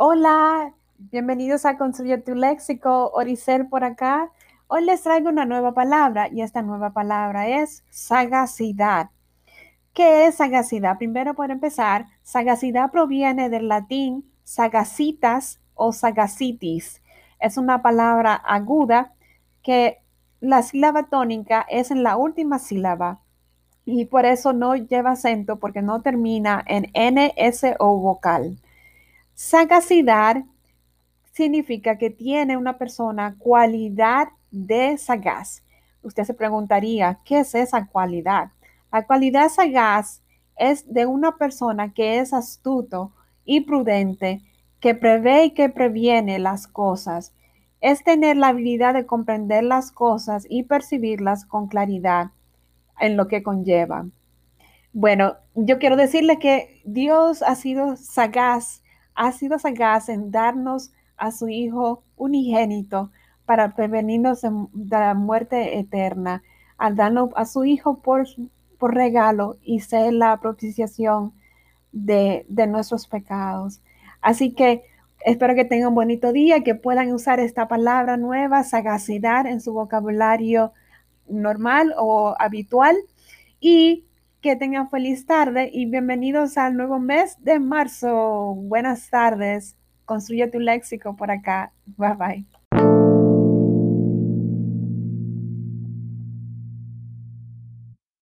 Hola, bienvenidos a Construye tu Léxico, Oricel por acá. Hoy les traigo una nueva palabra y esta nueva palabra es sagacidad. ¿Qué es sagacidad? Primero, por empezar, sagacidad proviene del latín sagacitas o sagacitis. Es una palabra aguda que la sílaba tónica es en la última sílaba y por eso no lleva acento porque no termina en N, S o vocal. Sagacidad significa que tiene una persona cualidad de sagaz. Usted se preguntaría, ¿qué es esa cualidad? La cualidad sagaz es de una persona que es astuto y prudente, que prevé y que previene las cosas. Es tener la habilidad de comprender las cosas y percibirlas con claridad en lo que conlleva. Bueno, yo quiero decirle que Dios ha sido sagaz ha sido sagaz en darnos a su Hijo unigénito para prevenirnos de, la muerte eterna, al darnos a su Hijo por, por regalo y ser la propiciación de, de nuestros pecados. Así que espero que tengan un bonito día, que puedan usar esta palabra nueva, sagacidad, en su vocabulario normal o habitual. Y que tengan feliz tarde y bienvenidos al nuevo mes de marzo. Buenas tardes. Construye tu léxico por acá. Bye bye.